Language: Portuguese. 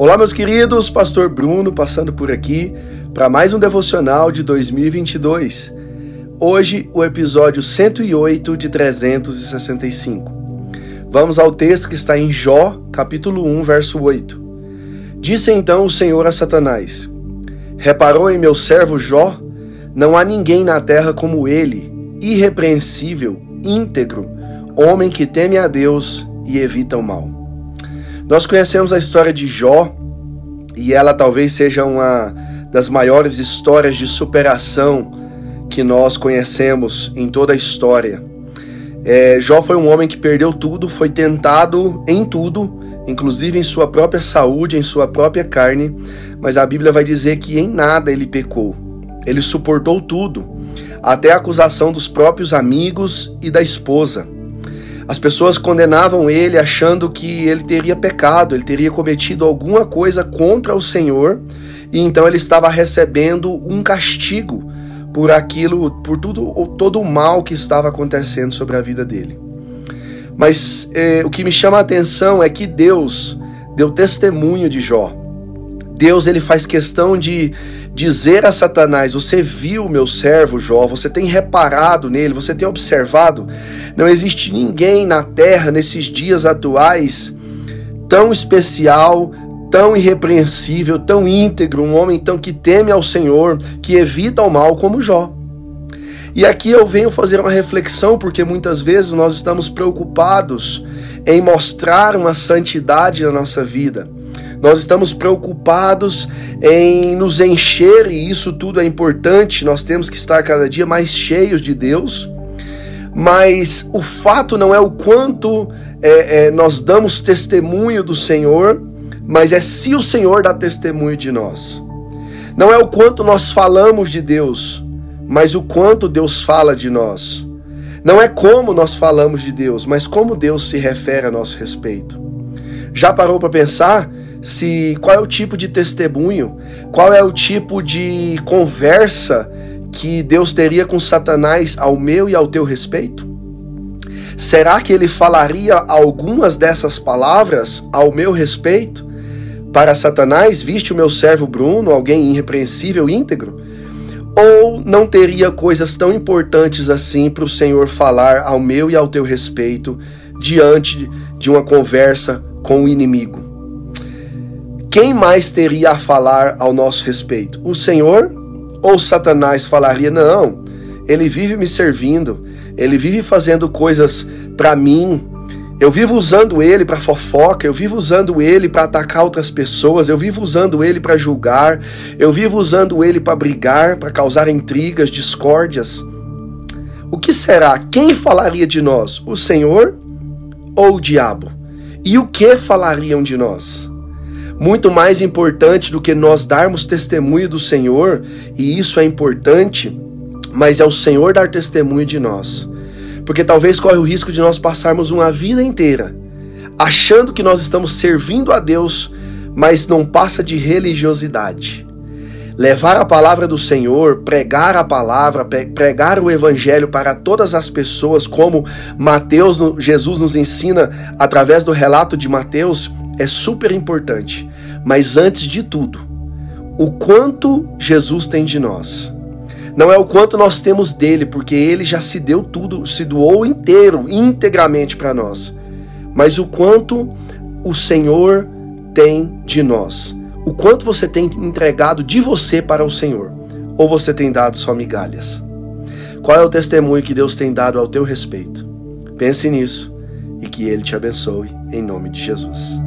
Olá, meus queridos, Pastor Bruno passando por aqui para mais um devocional de 2022. Hoje, o episódio 108 de 365. Vamos ao texto que está em Jó, capítulo 1, verso 8. Disse então o Senhor a Satanás: Reparou em meu servo Jó? Não há ninguém na terra como ele, irrepreensível, íntegro, homem que teme a Deus e evita o mal. Nós conhecemos a história de Jó e ela talvez seja uma das maiores histórias de superação que nós conhecemos em toda a história. É, Jó foi um homem que perdeu tudo, foi tentado em tudo, inclusive em sua própria saúde, em sua própria carne, mas a Bíblia vai dizer que em nada ele pecou. Ele suportou tudo, até a acusação dos próprios amigos e da esposa. As pessoas condenavam ele achando que ele teria pecado, ele teria cometido alguma coisa contra o Senhor, e então ele estava recebendo um castigo por aquilo, por tudo, todo o mal que estava acontecendo sobre a vida dele. Mas eh, o que me chama a atenção é que Deus deu testemunho de Jó. Deus ele faz questão de dizer a Satanás: Você viu meu servo Jó, você tem reparado nele, você tem observado. Não existe ninguém na terra nesses dias atuais tão especial, tão irrepreensível, tão íntegro, um homem tão que teme ao Senhor, que evita o mal como Jó. E aqui eu venho fazer uma reflexão, porque muitas vezes nós estamos preocupados em mostrar uma santidade na nossa vida. Nós estamos preocupados em nos encher, e isso tudo é importante, nós temos que estar cada dia mais cheios de Deus. Mas o fato não é o quanto é, é, nós damos testemunho do Senhor, mas é se o Senhor dá testemunho de nós. Não é o quanto nós falamos de Deus, mas o quanto Deus fala de nós. Não é como nós falamos de Deus, mas como Deus se refere a nosso respeito. Já parou para pensar se qual é o tipo de testemunho, qual é o tipo de conversa que Deus teria com Satanás ao meu e ao teu respeito? Será que ele falaria algumas dessas palavras ao meu respeito? Para Satanás, viste o meu servo Bruno, alguém irrepreensível, íntegro? Ou não teria coisas tão importantes assim para o Senhor falar ao meu e ao teu respeito diante de uma conversa com o inimigo? Quem mais teria a falar ao nosso respeito? O Senhor ou Satanás falaria: Não, ele vive me servindo, ele vive fazendo coisas para mim. Eu vivo usando ele para fofoca, eu vivo usando ele para atacar outras pessoas, eu vivo usando ele para julgar, eu vivo usando ele para brigar, para causar intrigas, discórdias. O que será? Quem falaria de nós? O Senhor ou o diabo? E o que falariam de nós? Muito mais importante do que nós darmos testemunho do Senhor, e isso é importante, mas é o Senhor dar testemunho de nós. Porque talvez corre o risco de nós passarmos uma vida inteira achando que nós estamos servindo a Deus, mas não passa de religiosidade. Levar a palavra do Senhor, pregar a palavra, pregar o evangelho para todas as pessoas, como Mateus, Jesus nos ensina através do relato de Mateus, é super importante. Mas antes de tudo, o quanto Jesus tem de nós. Não é o quanto nós temos dele, porque ele já se deu tudo, se doou inteiro, integramente para nós. Mas o quanto o Senhor tem de nós. O quanto você tem entregado de você para o Senhor. Ou você tem dado só migalhas. Qual é o testemunho que Deus tem dado ao teu respeito? Pense nisso e que Ele te abençoe em nome de Jesus.